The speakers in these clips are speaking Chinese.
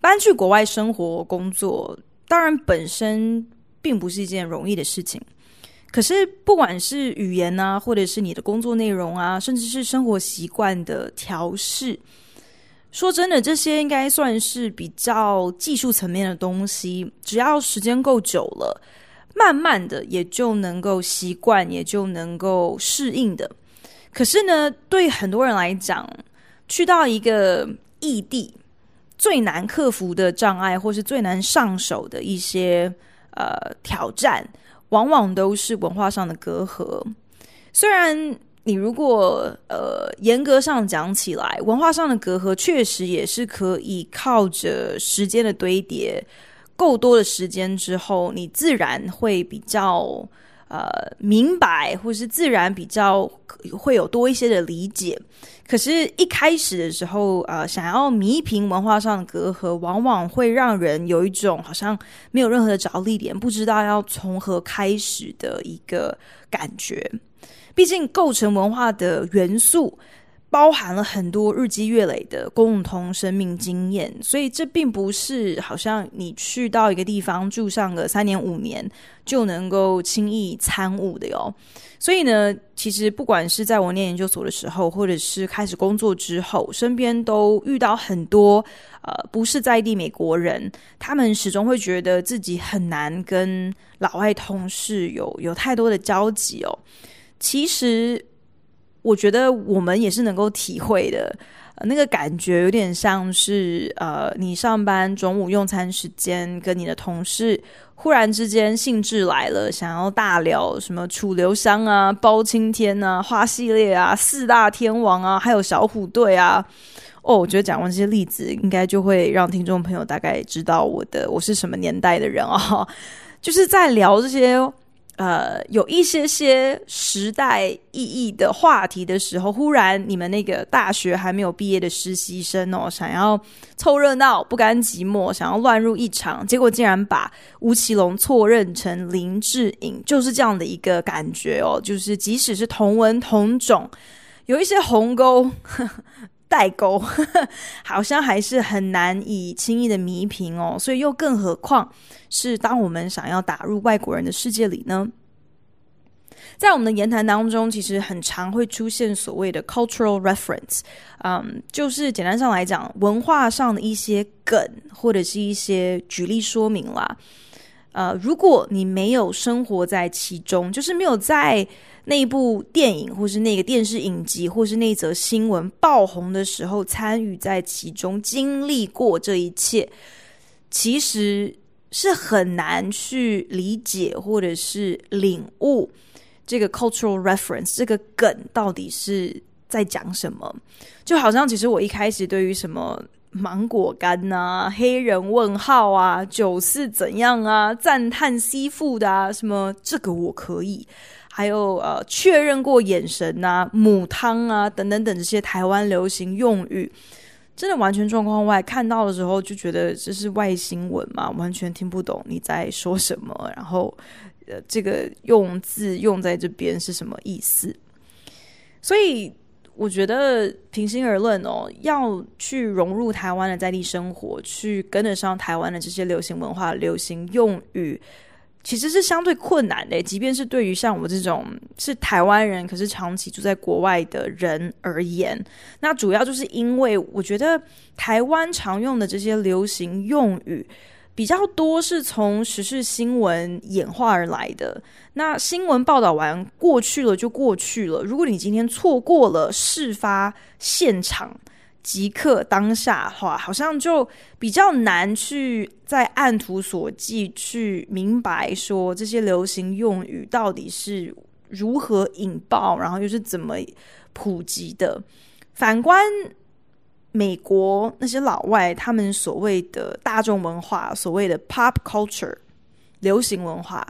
搬去国外生活工作，当然本身并不是一件容易的事情。可是，不管是语言啊，或者是你的工作内容啊，甚至是生活习惯的调试。说真的，这些应该算是比较技术层面的东西，只要时间够久了，慢慢的也就能够习惯，也就能够适应的。可是呢，对很多人来讲，去到一个异地，最难克服的障碍，或是最难上手的一些呃挑战，往往都是文化上的隔阂。虽然。你如果呃严格上讲起来，文化上的隔阂确实也是可以靠着时间的堆叠，够多的时间之后，你自然会比较呃明白，或是自然比较会有多一些的理解。可是，一开始的时候，呃，想要弥平文化上的隔阂，往往会让人有一种好像没有任何的着力点，不知道要从何开始的一个感觉。毕竟，构成文化的元素包含了很多日积月累的共同生命经验，所以这并不是好像你去到一个地方住上个三年五年就能够轻易参悟的哟。所以呢，其实不管是在我念研究所的时候，或者是开始工作之后，身边都遇到很多呃不是在地美国人，他们始终会觉得自己很难跟老外同事有有太多的交集哦。其实，我觉得我们也是能够体会的，那个感觉有点像是，呃，你上班中午用餐时间，跟你的同事忽然之间兴致来了，想要大聊什么楚留香啊、包青天啊、花系列啊、四大天王啊，还有小虎队啊。哦，我觉得讲完这些例子，应该就会让听众朋友大概知道我的我是什么年代的人哦，就是在聊这些。呃，有一些些时代意义的话题的时候，忽然你们那个大学还没有毕业的实习生哦，想要凑热闹，不甘寂寞，想要乱入一场，结果竟然把吴奇隆错认成林志颖，就是这样的一个感觉哦。就是即使是同文同种，有一些鸿沟。代沟 好像还是很难以轻易的弥平哦，所以又更何况是当我们想要打入外国人的世界里呢？在我们的言谈当中，其实很常会出现所谓的 cultural reference，嗯，就是简单上来讲，文化上的一些梗或者是一些举例说明啦。呃，如果你没有生活在其中，就是没有在那一部电影，或是那个电视影集，或是那则新闻爆红的时候参与在其中，经历过这一切，其实是很难去理解或者是领悟这个 cultural reference 这个梗到底是在讲什么。就好像其实我一开始对于什么。芒果干呐、啊，黑人问号啊，酒是怎样啊，赞叹吸附的啊，什么这个我可以，还有呃确认过眼神呐、啊，母汤啊等等等这些台湾流行用语，真的完全状况外，看到的时候就觉得这是外星文嘛，完全听不懂你在说什么，然后呃这个用字用在这边是什么意思，所以。我觉得平心而论哦，要去融入台湾的在地生活，去跟得上台湾的这些流行文化、流行用语，其实是相对困难的。即便是对于像我这种是台湾人，可是长期住在国外的人而言，那主要就是因为我觉得台湾常用的这些流行用语。比较多是从时事新闻演化而来的。那新闻报道完过去了就过去了。如果你今天错过了事发现场，即刻当下的话，好像就比较难去在按图索骥去明白说这些流行用语到底是如何引爆，然后又是怎么普及的。反观美国那些老外他们所谓的大众文化，所谓的 pop culture 流行文化。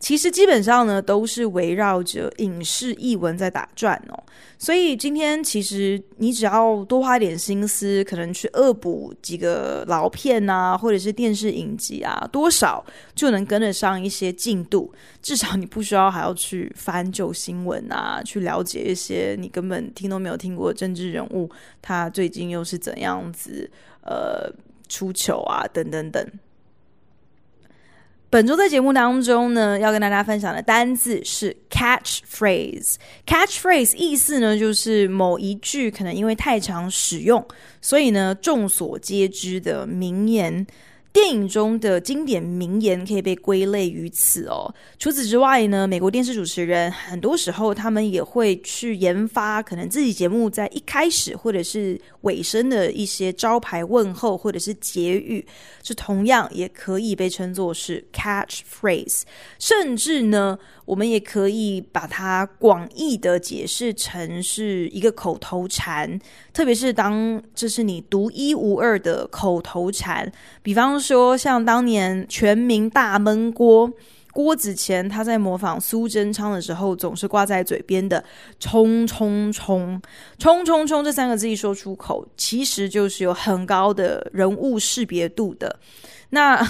其实基本上呢，都是围绕着影视译文在打转哦。所以今天其实你只要多花一点心思，可能去恶补几个老片啊，或者是电视影集啊，多少就能跟得上一些进度。至少你不需要还要去翻旧新闻啊，去了解一些你根本听都没有听过的政治人物，他最近又是怎样子呃出糗啊，等等等。本周在节目当中呢，要跟大家分享的单字是 catchphrase。catchphrase 意思呢，就是某一句可能因为太常使用，所以呢众所皆知的名言。电影中的经典名言可以被归类于此哦。除此之外呢，美国电视主持人很多时候他们也会去研发可能自己节目在一开始或者是尾声的一些招牌问候或者是结语，这同样也可以被称作是 catchphrase。甚至呢，我们也可以把它广义的解释成是一个口头禅，特别是当这是你独一无二的口头禅，比方说。像当年全民大闷锅，郭子乾他在模仿苏贞昌的时候，总是挂在嘴边的“冲冲冲冲冲冲”这三个字一说出口，其实就是有很高的人物识别度的。那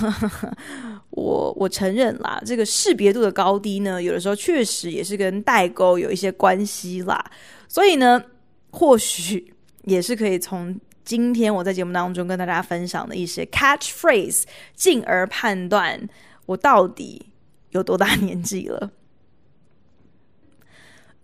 我我承认啦，这个识别度的高低呢，有的时候确实也是跟代沟有一些关系啦。所以呢，或许也是可以从。今天我在节目当中跟大家分享的一些 catchphrase，进而判断我到底有多大 年纪了。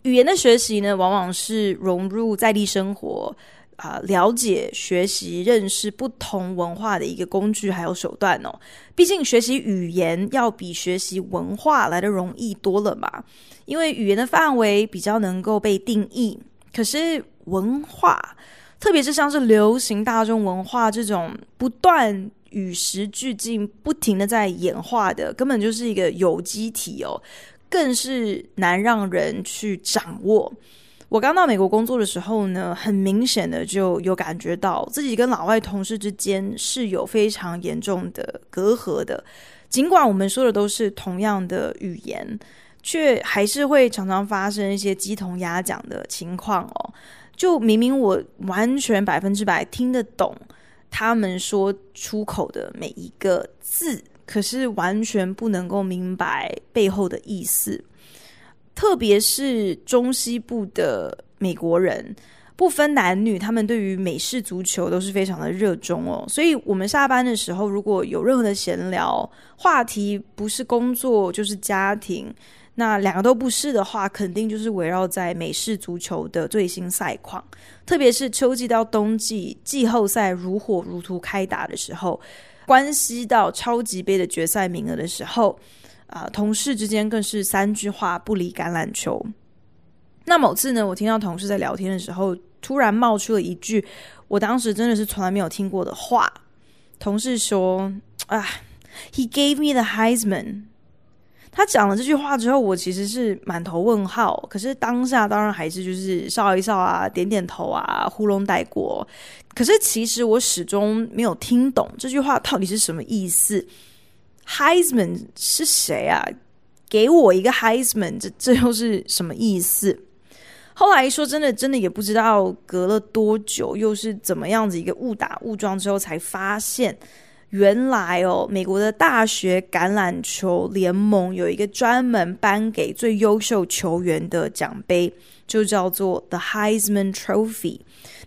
语言的学习呢，往往是融入在地生活啊、了解、学习、认识不同文化的一个工具还有手段哦。毕竟学习语言要比学习文化来得容易多了嘛，因为语言的范围比较能够被定义，可是文化。特别是像是流行大众文化这种不断与时俱进、不停的在演化的，根本就是一个有机体哦，更是难让人去掌握。我刚到美国工作的时候呢，很明显的就有感觉到自己跟老外同事之间是有非常严重的隔阂的。尽管我们说的都是同样的语言，却还是会常常发生一些鸡同鸭讲的情况哦。就明明我完全百分之百听得懂他们说出口的每一个字，可是完全不能够明白背后的意思。特别是中西部的美国人，不分男女，他们对于美式足球都是非常的热衷哦。所以，我们下班的时候如果有任何的闲聊话题，不是工作就是家庭。那两个都不是的话，肯定就是围绕在美式足球的最新赛况，特别是秋季到冬季季后赛如火如荼开打的时候，关系到超级杯的决赛名额的时候，啊、同事之间更是三句话不离橄榄球。那某次呢，我听到同事在聊天的时候，突然冒出了一句，我当时真的是从来没有听过的话。同事说：“啊，He gave me the Heisman。”他讲了这句话之后，我其实是满头问号。可是当下当然还是就是笑一笑啊，点点头啊，糊弄带过。可是其实我始终没有听懂这句话到底是什么意思。Heisman 是谁啊？给我一个 Heisman，这这又是什么意思？后来说真的，真的也不知道隔了多久，又是怎么样子一个误打误撞之后才发现。原来哦，美国的大学橄榄球联盟有一个专门颁给最优秀球员的奖杯，就叫做 The Heisman Trophy。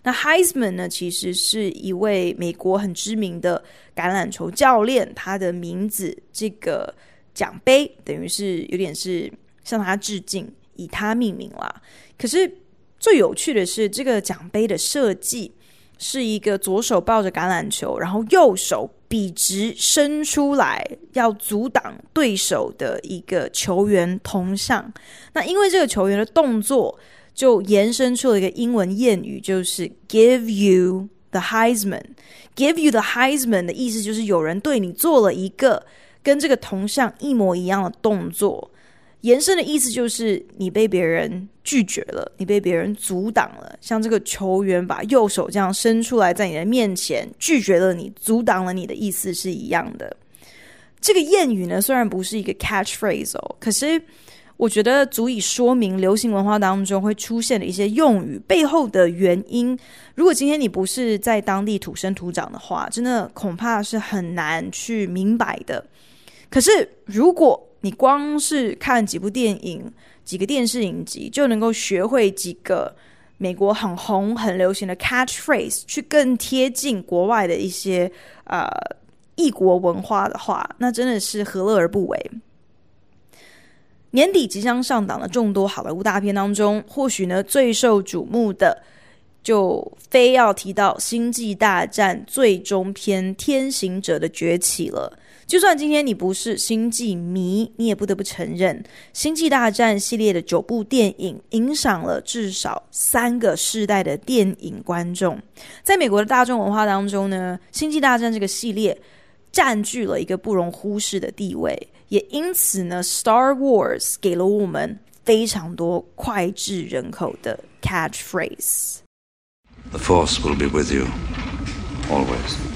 那 Heisman 呢，其实是一位美国很知名的橄榄球教练，他的名字这个奖杯等于是有点是向他致敬，以他命名啦。可是最有趣的是，这个奖杯的设计是一个左手抱着橄榄球，然后右手。笔直伸出来，要阻挡对手的一个球员铜像。那因为这个球员的动作，就延伸出了一个英文谚语，就是 “give you the Heisman”。“give you the Heisman” 的意思就是有人对你做了一个跟这个铜像一模一样的动作。延伸的意思就是你被别人拒绝了，你被别人阻挡了。像这个球员把右手这样伸出来，在你的面前拒绝了你，阻挡了你的意思是一样的。这个谚语呢，虽然不是一个 catchphrase 哦，可是我觉得足以说明流行文化当中会出现的一些用语背后的原因。如果今天你不是在当地土生土长的话，真的恐怕是很难去明白的。可是如果你光是看几部电影、几个电视影集，就能够学会几个美国很红、很流行的 catchphrase，去更贴近国外的一些呃异国文化的话，那真的是何乐而不为？年底即将上档的众多好莱坞大片当中，或许呢最受瞩目的，就非要提到《星际大战：最终篇：天行者的崛起》了。就算今天你不是星际迷，你也不得不承认，《星际大战》系列的九部电影影响了至少三个世代的电影观众。在美国的大众文化当中呢，《星际大战》这个系列占据了一个不容忽视的地位，也因此呢，《Star Wars》给了我们非常多脍炙人口的 catchphrase。The Force will be with you always.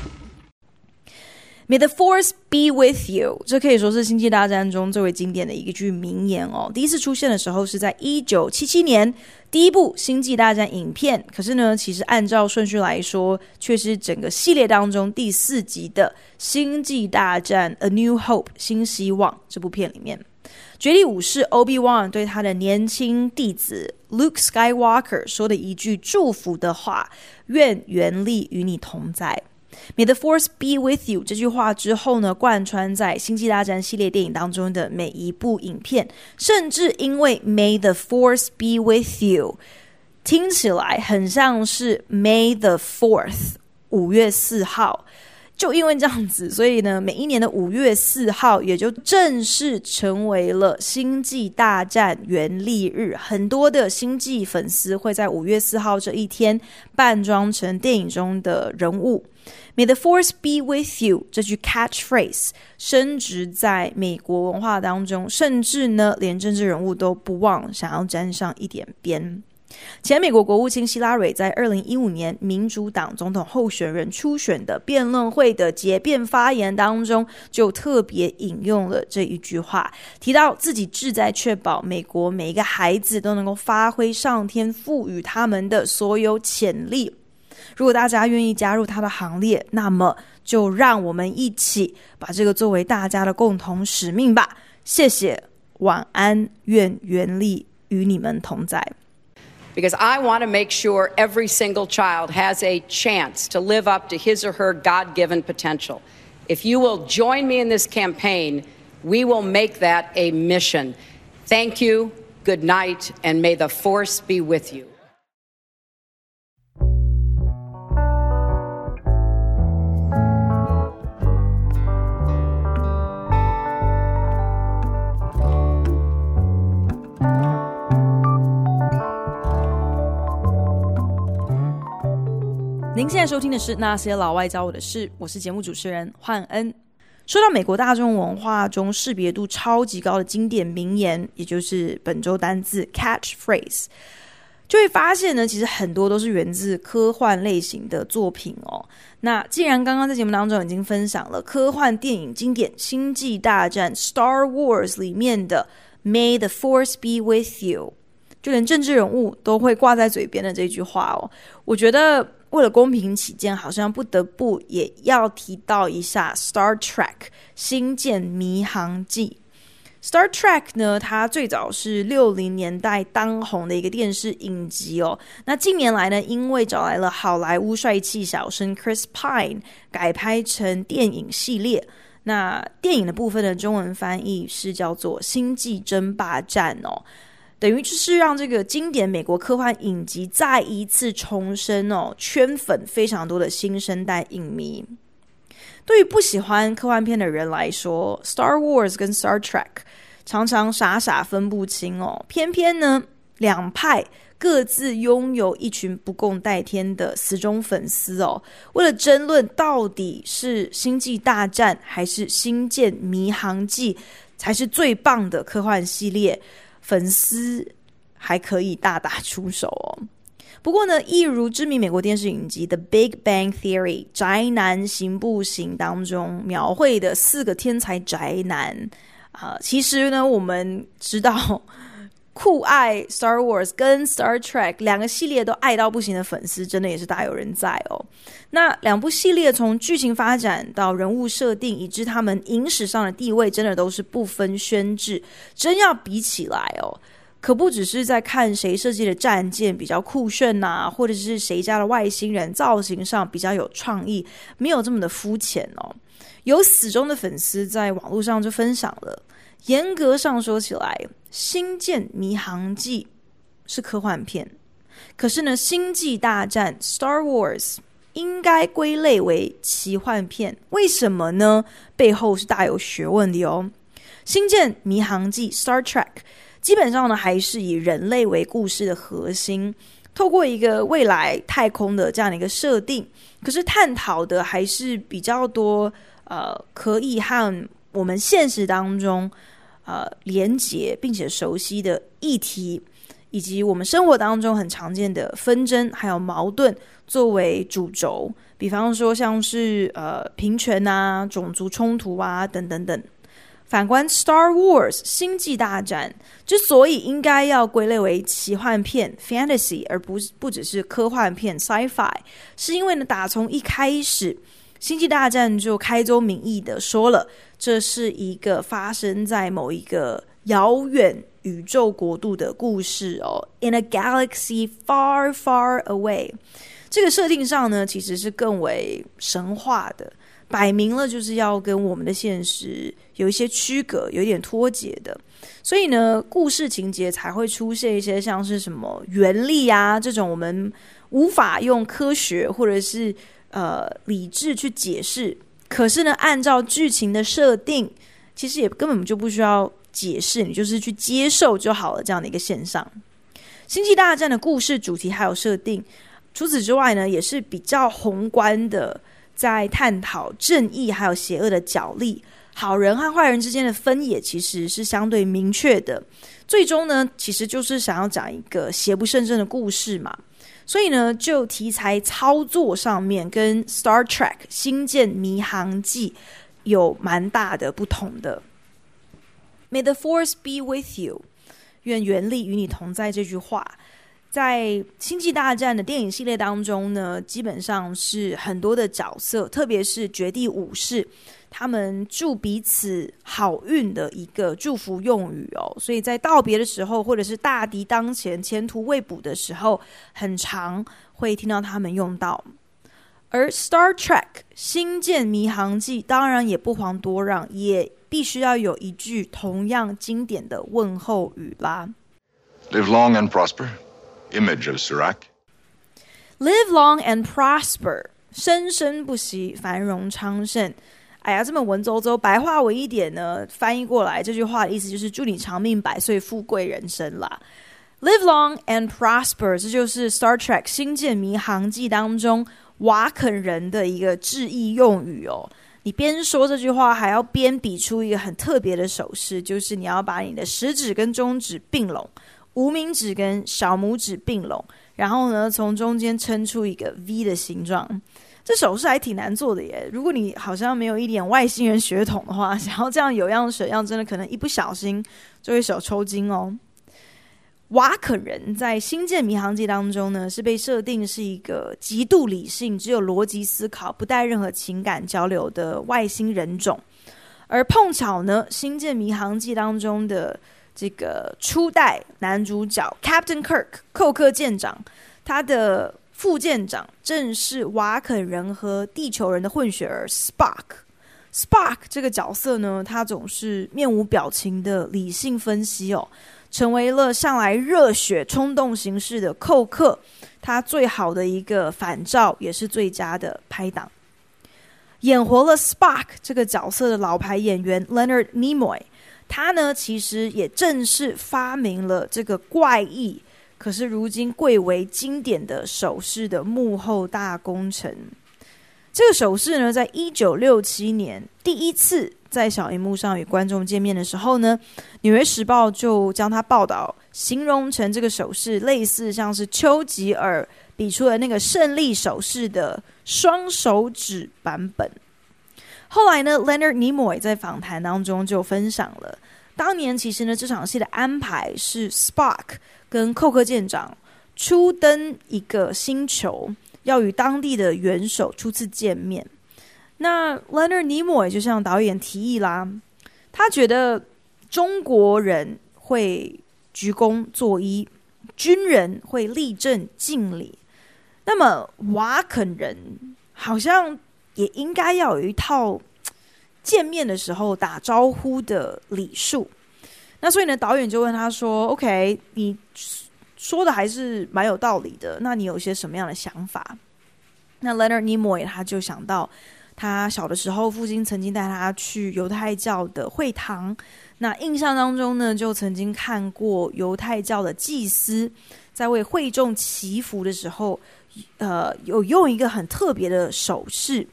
May the force be with you，这可以说是《星际大战》中最为经典的一句名言哦。第一次出现的时候是在一九七七年，第一部《星际大战》影片。可是呢，其实按照顺序来说，却是整个系列当中第四集的《星际大战：A New Hope》新希望这部片里面，绝地武士 Obi-Wan 对他的年轻弟子 Luke Skywalker 说的一句祝福的话：“愿原力与你同在。” May the force be with you 这句话之后呢，贯穿在《星际大战》系列电影当中的每一部影片，甚至因为 May the force be with you 听起来很像是 May the Fourth 五月四号。就因为这样子，所以呢，每一年的五月四号也就正式成为了星际大战原力日。很多的星际粉丝会在五月四号这一天扮装成电影中的人物。May the force be with you 这句 catchphrase 深植在美国文化当中，甚至呢，连政治人物都不忘想要沾上一点边。前美国国务卿希拉蕊在二零一五年民主党总统候选人初选的辩论会的结辩发言当中，就特别引用了这一句话，提到自己志在确保美国每一个孩子都能够发挥上天赋予他们的所有潜力。如果大家愿意加入他的行列，那么就让我们一起把这个作为大家的共同使命吧。谢谢，晚安，愿原力与你们同在。Because I want to make sure every single child has a chance to live up to his or her God given potential. If you will join me in this campaign, we will make that a mission. Thank you, good night, and may the force be with you. 您现在收听的是《那些老外教我的事》，我是节目主持人焕恩。说到美国大众文化中识别度超级高的经典名言，也就是本周单字 catchphrase，就会发现呢，其实很多都是源自科幻类型的作品哦。那既然刚刚在节目当中已经分享了科幻电影经典《星际大战》（Star Wars） 里面的 “May the Force be with you”，就连政治人物都会挂在嘴边的这句话哦，我觉得。为了公平起见，好像不得不也要提到一下《Star Trek》星舰迷航记。《Star Trek》呢，它最早是六零年代当红的一个电视影集哦。那近年来呢，因为找来了好莱坞帅气小生 Chris Pine 改拍成电影系列。那电影的部分的中文翻译是叫做《星际争霸战》哦。等于就是让这个经典美国科幻影集再一次重生哦，圈粉非常多的新生代影迷。对于不喜欢科幻片的人来说，《Star Wars》跟《Star Trek》常常傻傻分不清哦。偏偏呢，两派各自拥有一群不共戴天的死忠粉丝哦。为了争论到底是《星际大战》还是《星舰迷航记》。才是最棒的科幻系列，粉丝还可以大打出手哦。不过呢，一如知名美国电视影集《The Big Bang Theory》宅男行不行当中描绘的四个天才宅男啊、其实呢，我们知道酷爱 Star Wars 跟 Star Trek 两个系列都爱到不行的粉丝，真的也是大有人在哦。那两部系列从剧情发展到人物设定，以致他们影史上的地位，真的都是不分轩制。真要比起来哦。可不只是在看谁设计的战舰比较酷炫呐、或者是谁家的外星人造型上比较有创意，没有这么的肤浅哦。有死忠的粉丝在网络上就分享了，严格上说起来，《星舰迷航记》是科幻片，可是呢，《星际大战》（Star Wars） 应该归类为奇幻片。为什么呢？背后是大有学问的哦。《星舰迷航记》（Star Trek）。基本上呢，还是以人类为故事的核心，透过一个未来太空的这样的一个设定，可是探讨的还是比较多，呃，可以和我们现实当中呃连结并且熟悉的议题，以及我们生活当中很常见的纷争还有矛盾作为主轴，比方说像是呃平权啊、种族冲突啊等等等。反观《Star Wars》星际大战之所以应该要归类为奇幻片 （fantasy） 而不不只是科幻片 （sci-fi），是因为呢，打从一开始，《星际大战》就开宗明义的说了，这是一个发生在某一个遥远宇宙国度的故事哦，In a galaxy far, far away。这个设定上呢，其实是更为神话的。摆明了就是要跟我们的现实有一些区隔，有一点脱节的，所以呢，故事情节才会出现一些像是什么原力啊这种我们无法用科学或者是呃理智去解释，可是呢，按照剧情的设定，其实也根本就不需要解释，你就是去接受就好了这样的一个现象。星际大战的故事主题还有设定，除此之外呢，也是比较宏观的。在探讨正义还有邪恶的角力，好人和坏人之间的分野其实是相对明确的。最终呢，其实就是想要讲一个邪不胜正的故事嘛。所以呢，就题材操作上面，跟《Star Trek》《星舰迷航记》有蛮大的不同的。May the Force be with you，愿原力与你同在。这句话。在《星际大战》的电影系列当中呢，基本上是很多的角色，特别是绝地武士，他们祝彼此好运的一个祝福用语哦。所以在道别的时候，或者是大敌当前、前途未卜的时候，很常会听到他们用到。而《Star Trek》星舰迷航记当然也不遑多让，也必须要有一句同样经典的问候语啦：Live long and prosper。Image of Surak. Live long and prosper，生生不息，繁荣昌盛。哎呀，这么文绉绉，白话文一点呢？翻译过来，这句话的意思就是祝你长命百岁，富贵人生啦。Live long and prosper，这就是 Star Trek 星舰迷航记当中瓦肯人的一个致意用语哦。你边说这句话，还要边比出一个很特别的手势，就是你要把你的食指跟中指并拢。无名指跟小拇指并拢，然后呢，从中间撑出一个 V 的形状。这手势还挺难做的耶。如果你好像没有一点外星人血统的话，想要这样有样学样，真的可能一不小心就会手抽筋哦。瓦肯人在《星舰迷航记》当中呢，是被设定是一个极度理性、只有逻辑思考、不带任何情感交流的外星人种。而碰巧呢，《星舰迷航记》当中的这个初代男主角 Captain Kirk 寇克舰长，他的副舰长正是瓦肯人和地球人的混血儿 Spark。Spark 这个角色呢，他总是面无表情的理性分析哦，成为了向来热血冲动形式的寇克，他最好的一个反照，也是最佳的拍档。演活了 Spark 这个角色的老牌演员 Leonard Nimoy。他呢，其实也正是发明了这个怪异，可是如今贵为经典的手势的幕后大功臣。这个手势呢，在一九六七年第一次在小荧幕上与观众见面的时候呢，《纽约时报》就将他报道形容成这个手势类似像是丘吉尔比出了那个胜利手势的双手指版本。后来呢，Leonard Nimoy 在访谈当中就分享了，当年其实呢这场戏的安排是 Spock 跟寇克舰长初登一个星球，要与当地的元首初次见面。那 Leonard Nimoy 就向导演提议啦，他觉得中国人会鞠躬作揖，军人会立正敬礼，那么瓦肯人好像。也应该要有一套见面的时候打招呼的礼数。那所以呢，导演就问他说：“OK，你说的还是蛮有道理的。那你有些什么样的想法？”那 Leonard Nimoy 他就想到，他小的时候父亲曾经带他去犹太教的会堂。那印象当中呢，就曾经看过犹太教的祭司在为会众祈福的时候，呃，有用一个很特别的手势。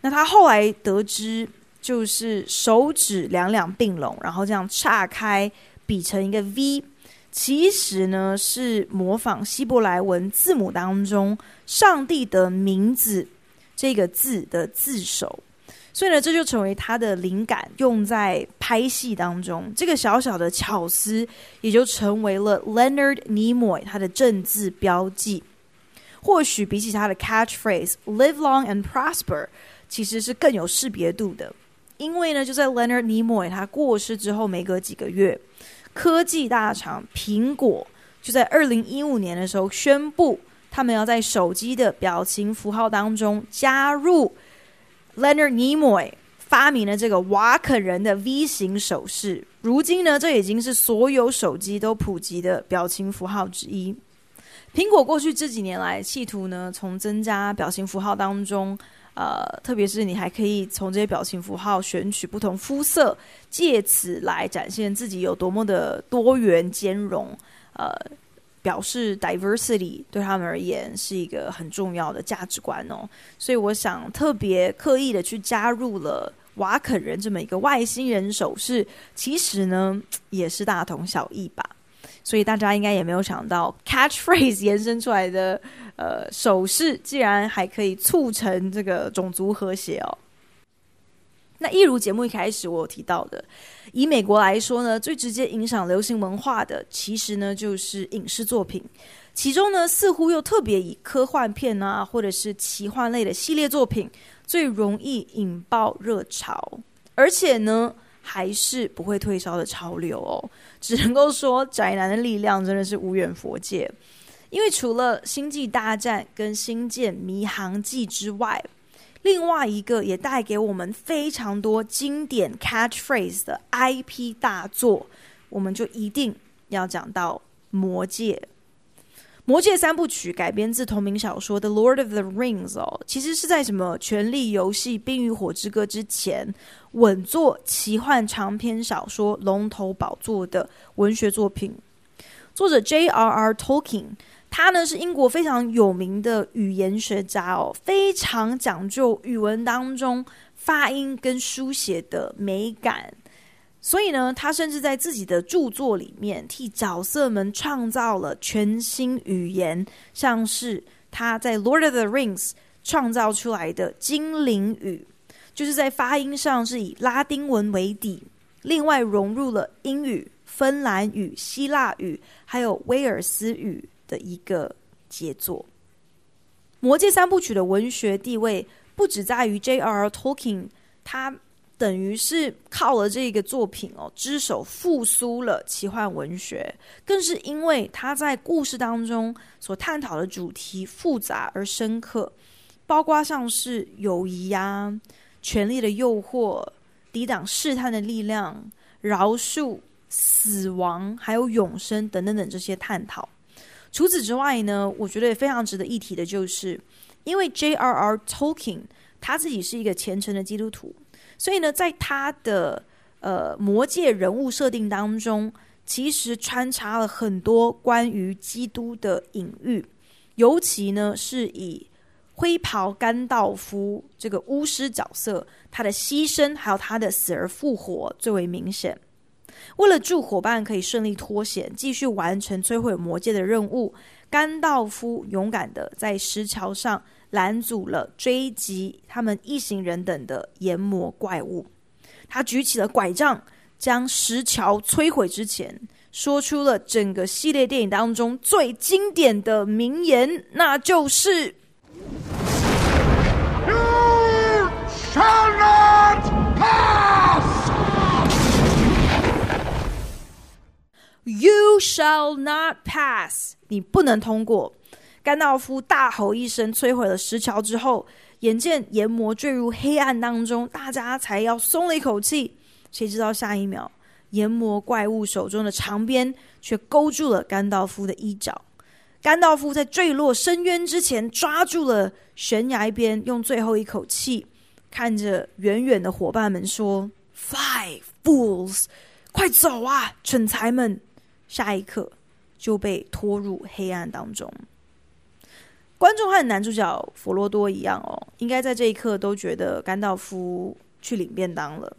那他后来得知，就是手指两两并拢，然后这样岔开，比成一个 V，其实呢是模仿希伯来文字母当中“上帝的名字”这个字的字首，所以呢，这就成为他的灵感，用在拍戏当中。这个小小的巧思，也就成为了 Leonard Nimoy 他的正字标记。或许比起他的 catchphrase “Live long and prosper”。其实是更有识别度的，因为呢，就在 Leonard Nimoy 他过世之后没隔几个月，科技大厂苹果就在二零一五年的时候宣布，他们要在手机的表情符号当中加入 Leonard Nimoy 发明了这个瓦肯人的 V 型手势。如今呢，这已经是所有手机都普及的表情符号之一。苹果过去这几年来，企图呢从增加表情符号当中。呃，特别是你还可以从这些表情符号选取不同肤色，借此来展现自己有多么的多元兼容。呃，表示 diversity 对他们而言是一个很重要的价值观哦。所以我想特别刻意的去加入了瓦肯人这么一个外星人手势，其实呢也是大同小异吧。所以大家应该也没有想到 catchphrase 延伸出来的。呃，手势竟然还可以促成这个种族和谐哦。那一如节目一开始我有提到的，以美国来说呢，最直接影响流行文化的，其实呢就是影视作品。其中呢，似乎又特别以科幻片啊，或者是奇幻类的系列作品最容易引爆热潮，而且呢，还是不会退烧的潮流哦。只能够说，宅男的力量真的是无远佛界。因为除了《星际大战》跟《星舰迷航记》之外，另外一个也带给我们非常多经典 catchphrase 的 IP 大作，我们就一定要讲到《魔戒》。《魔戒》三部曲改编自同名小说《The Lord of the Rings》哦，其实是在什么《权力游戏》《冰与火之歌》之前稳坐奇幻长篇小说龙头宝座的文学作品。作者 J.R.R. Tolkien。他呢是英国非常有名的语言学家哦，非常讲究语文当中发音跟书写的美感，所以呢，他甚至在自己的著作里面替角色们创造了全新语言，像是他在《Lord of the Rings》创造出来的精灵语，就是在发音上是以拉丁文为底，另外融入了英语、芬兰语、希腊语，还有威尔斯语。的一个杰作，《魔戒》三部曲的文学地位不只在于 J.R. Tolkien，他等于是靠了这个作品哦，之手复苏了奇幻文学，更是因为他在故事当中所探讨的主题复杂而深刻，包括像是友谊呀、啊、权力的诱惑、抵挡试探的力量、饶恕、死亡，还有永生等等等这些探讨。除此之外呢，我觉得也非常值得一提的，就是因为 J.R.R. Tolkien 他自己是一个虔诚的基督徒，所以呢，在他的呃魔界人物设定当中，其实穿插了很多关于基督的隐喻，尤其呢是以灰袍甘道夫这个巫师角色，他的牺牲还有他的死而复活最为明显。为了助伙伴可以顺利脱险，继续完成摧毁魔戒的任务，甘道夫勇敢的在石桥上拦阻了追击他们一行人等的炎魔怪物。他举起了拐杖，将石桥摧毁之前，说出了整个系列电影当中最经典的名言，那就是。You shall not pass! You shall not pass! 你不能通过。甘道夫大吼一声，摧毁了石桥之后，眼见炎魔坠入黑暗当中，大家才要松了一口气。谁知道下一秒，炎魔怪物手中的长鞭却勾住了甘道夫的衣角。甘道夫在坠落深渊之前，抓住了悬崖边，用最后一口气看着远远的伙伴们说：“Five fools，快走啊，蠢材们！”下一刻就被拖入黑暗当中。观众和男主角佛罗多一样哦，应该在这一刻都觉得甘道夫去领便当了。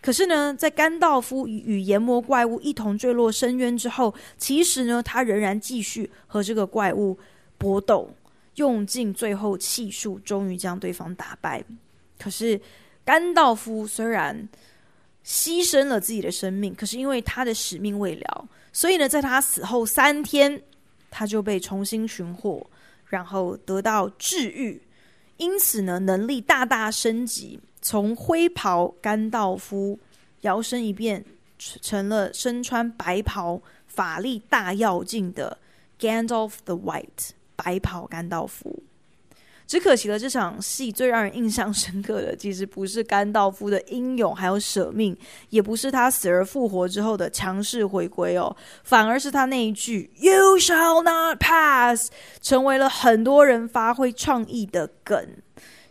可是呢，在甘道夫与炎魔怪物一同坠落深渊之后，其实呢，他仍然继续和这个怪物搏斗，用尽最后气数，终于将对方打败。可是甘道夫虽然牺牲了自己的生命，可是因为他的使命未了，所以呢，在他死后三天，他就被重新寻获，然后得到治愈，因此呢，能力大大升级。从灰袍甘道夫摇身一变成了身穿白袍、法力大要劲的 Gandalf the White 白袍甘道夫。只可惜了，这场戏最让人印象深刻的，其实不是甘道夫的英勇还有舍命，也不是他死而复活之后的强势回归哦，反而是他那一句 “You shall not pass” 成为了很多人发挥创意的梗。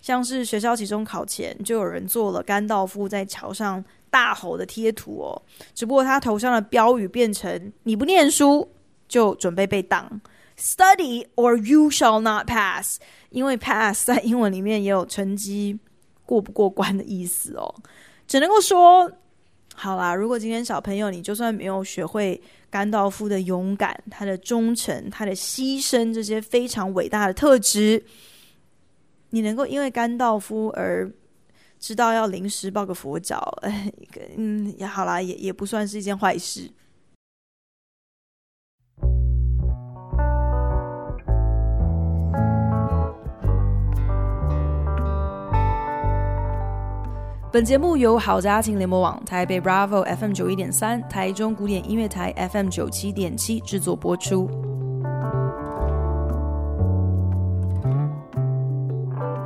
像是学校期中考前，就有人做了甘道夫在桥上大吼的贴图哦。只不过他头上的标语变成“你不念书就准备被当 ”，Study or you shall not pass。因为 pass 在英文里面也有成绩过不过关的意思哦。只能够说，好啦，如果今天小朋友你就算没有学会甘道夫的勇敢、他的忠诚、他的牺牲这些非常伟大的特质。你能够因为甘道夫而知道要临时抱个佛脚，嗯，也好啦，也也不算是一件坏事。本节目由好家庭联播网、台北 Bravo FM 九一点三、台中古典音乐台 FM 九七点七制作播出。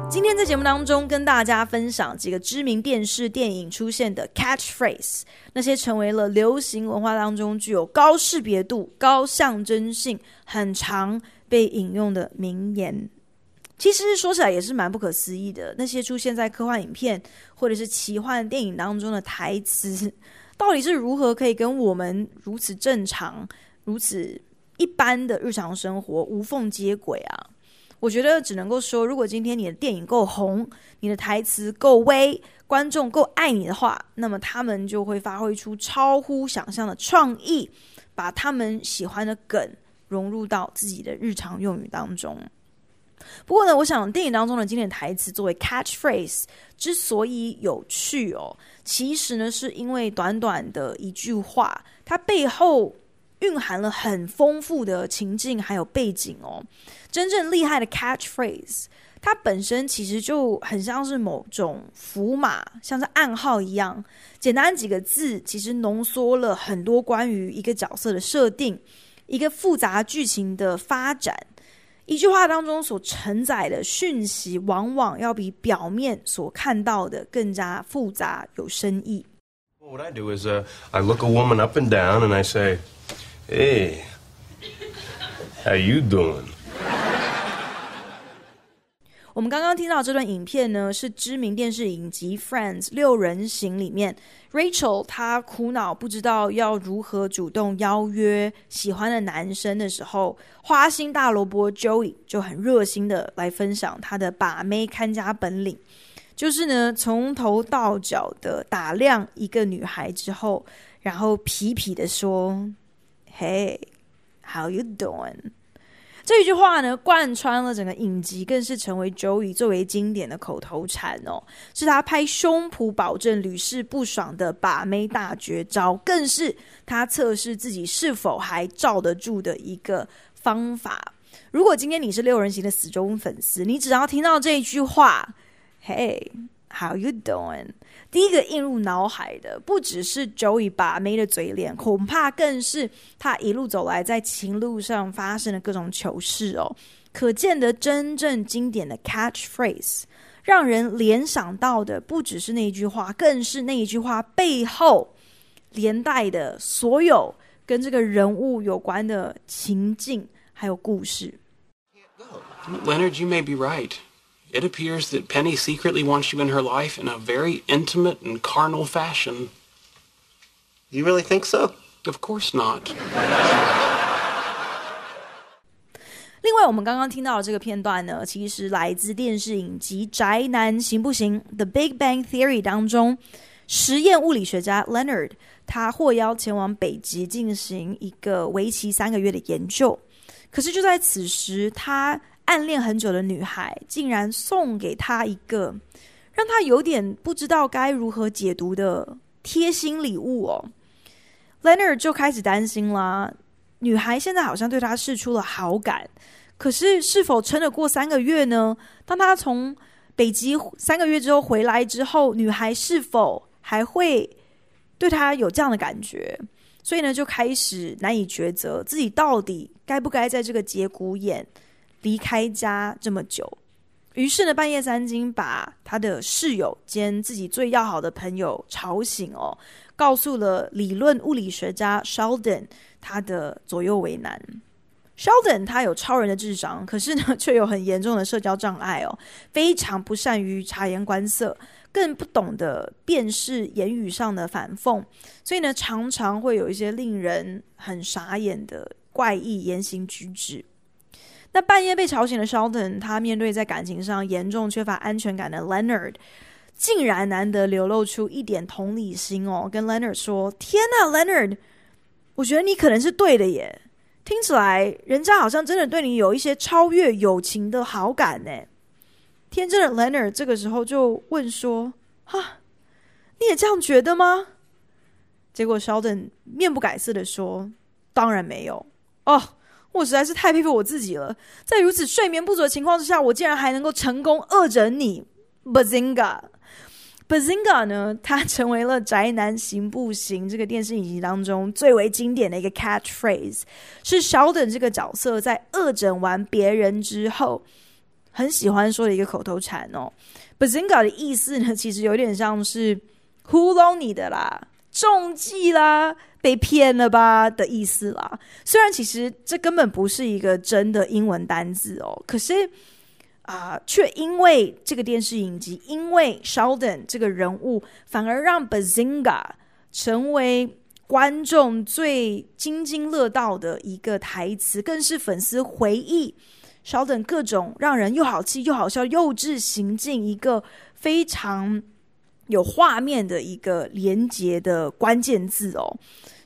今天在节目当中跟大家分享几个知名电视电影出现的 catchphrase，那些成为了流行文化当中具有高识别度、高象征性、很长被引用的名言。其实说起来也是蛮不可思议的，那些出现在科幻影片或者是奇幻电影当中的台词，到底是如何可以跟我们如此正常、如此一般的日常生活无缝接轨啊？我觉得只能够说，如果今天你的电影够红，你的台词够威，观众够爱你的话，那么他们就会发挥出超乎想象的创意，把他们喜欢的梗融入到自己的日常用语当中。不过呢，我想电影当中的经典台词作为 catchphrase 之所以有趣哦，其实呢是因为短短的一句话，它背后。蕴含了很丰富的情境还有背景哦。真正厉害的 catchphrase，它本身其实就很像是某种符码，像是暗号一样。简单几个字，其实浓缩了很多关于一个角色的设定，一个复杂剧情的发展。一句话当中所承载的讯息，往往要比表面所看到的更加复杂有深意。What I do is, uh, I look a woman up and down, and I say. Hey, how you doing? 我们刚刚听到这段影片呢，是知名电视影集《Friends》六人行里面，Rachel 她苦恼不知道要如何主动邀约喜欢的男生的时候，花心大萝卜 Joey 就很热心的来分享他的把妹看家本领，就是呢从头到脚的打量一个女孩之后，然后痞痞的说：“Hey，how you doing？” 这一句话呢，贯穿了整个影集，更是成为 Joey 最为经典的口头禅哦，是他拍胸脯保证屡试不爽的把妹大绝招，更是他测试自己是否还罩得住的一个方法。如果今天你是六人行的死忠粉丝，你只要听到这一句话，Hey，how you doing？第一个映入脑海的不只是 Joey 把妹的嘴脸，恐怕更是他一路走来在情路上发生的各种糗事哦。可见的真正经典的 catchphrase，让人联想到的不只是那一句话，更是那一句话背后连带的所有跟这个人物有关的情境还有故事。Leonard, you may be right. It appears that Penny secretly wants you in her life in a very intimate and carnal fashion. You really think so? Of course not. 另外，我们刚刚听到的这个片段呢，其实来自电视影集《宅男行不行》The Big Bang Theory 当中，实验物理学家 Leonard 他获邀前往北极进行一个为期三个月的研究。可是就在此时，他 暗恋很久的女孩竟然送给他一个让他有点不知道该如何解读的贴心礼物哦。Leonard 就开始担心啦，女孩现在好像对他示出了好感，可是是否撑得过三个月呢？当他从北极三个月之后回来之后，女孩是否还会对他有这样的感觉？所以呢，就开始难以抉择，自己到底该不该在这个节骨眼离开家这么久，于是呢，半夜三更把他的室友兼自己最要好的朋友吵醒哦，告诉了理论物理学家 Sheldon 他的左右为难。Sheldon 他有超人的智商，可是呢，却有很严重的社交障碍哦，非常不善于察言观色，更不懂得辨识言语上的反讽，所以呢，常常会有一些令人很傻眼的怪异言行举止。那半夜被吵醒的 Sheldon，他面对在感情上严重缺乏安全感的 Leonard，竟然难得流露出一点同理心哦，跟 Leonard 说：“天呐，Leonard，我觉得你可能是对的耶，听起来人家好像真的对你有一些超越友情的好感呢。”天真的 Leonard 这个时候就问说：“哈，你也这样觉得吗？”结果 Sheldon 面不改色的说：“当然没有哦。”我实在是太佩服我自己了，在如此睡眠不足的情况之下，我竟然还能够成功恶整你，Bazinga！Bazinga 呢，它成为了《宅男行不行》这个电视影集当中最为经典的一个 catchphrase，是 Sheldon 这个角色在恶整完别人之后很喜欢说的一个口头禅哦。Bazinga 的意思呢，其实有点像是糊弄你的啦，中计啦。被骗了吧的意思啦。虽然其实这根本不是一个真的英文单字哦，可是啊，却因为这个电视影集，因为 Sheldon 这个人物，反而让 Bazinga 成为观众最津津乐道的一个台词，更是粉丝回忆 Sheldon 各种让人又好气又好笑幼稚行径一个非常有画面的一个连结的关键字哦。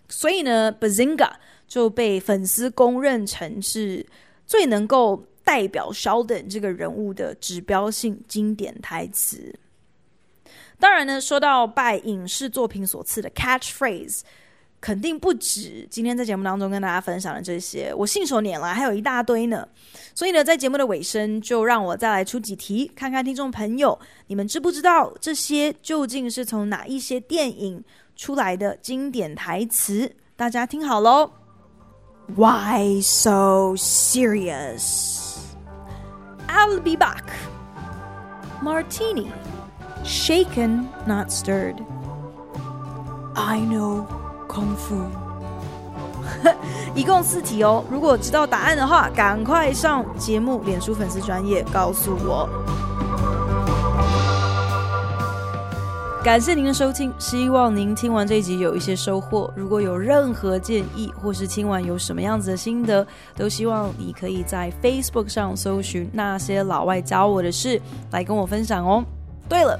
所以呢，Bazinga 就被粉丝公认成是最能够代表 Sheldon 这个人物的指标性经典台词。当然呢，说到拜影视作品所赐的 catchphrase，肯定不止今天在节目当中跟大家分享的这些，我信手拈来还有一大堆呢。所以呢，在节目的尾声，就让我再来出几题，看看听众朋友你们知不知道这些究竟是从哪一些电影出来的经典台词，大家听好喽。Why so serious? I'll be back. Martini, shaken, not stirred. I know 空腹。一共四题哦如果知道答案的话赶快上节目脸书粉丝专业告诉我。感谢您的收听希望您听完这一集有一些收获。如果有任何建议或是听完有什么样子的心得都希望你可以在 facebook 上搜寻那些老外教我的事来跟我分享哦。对了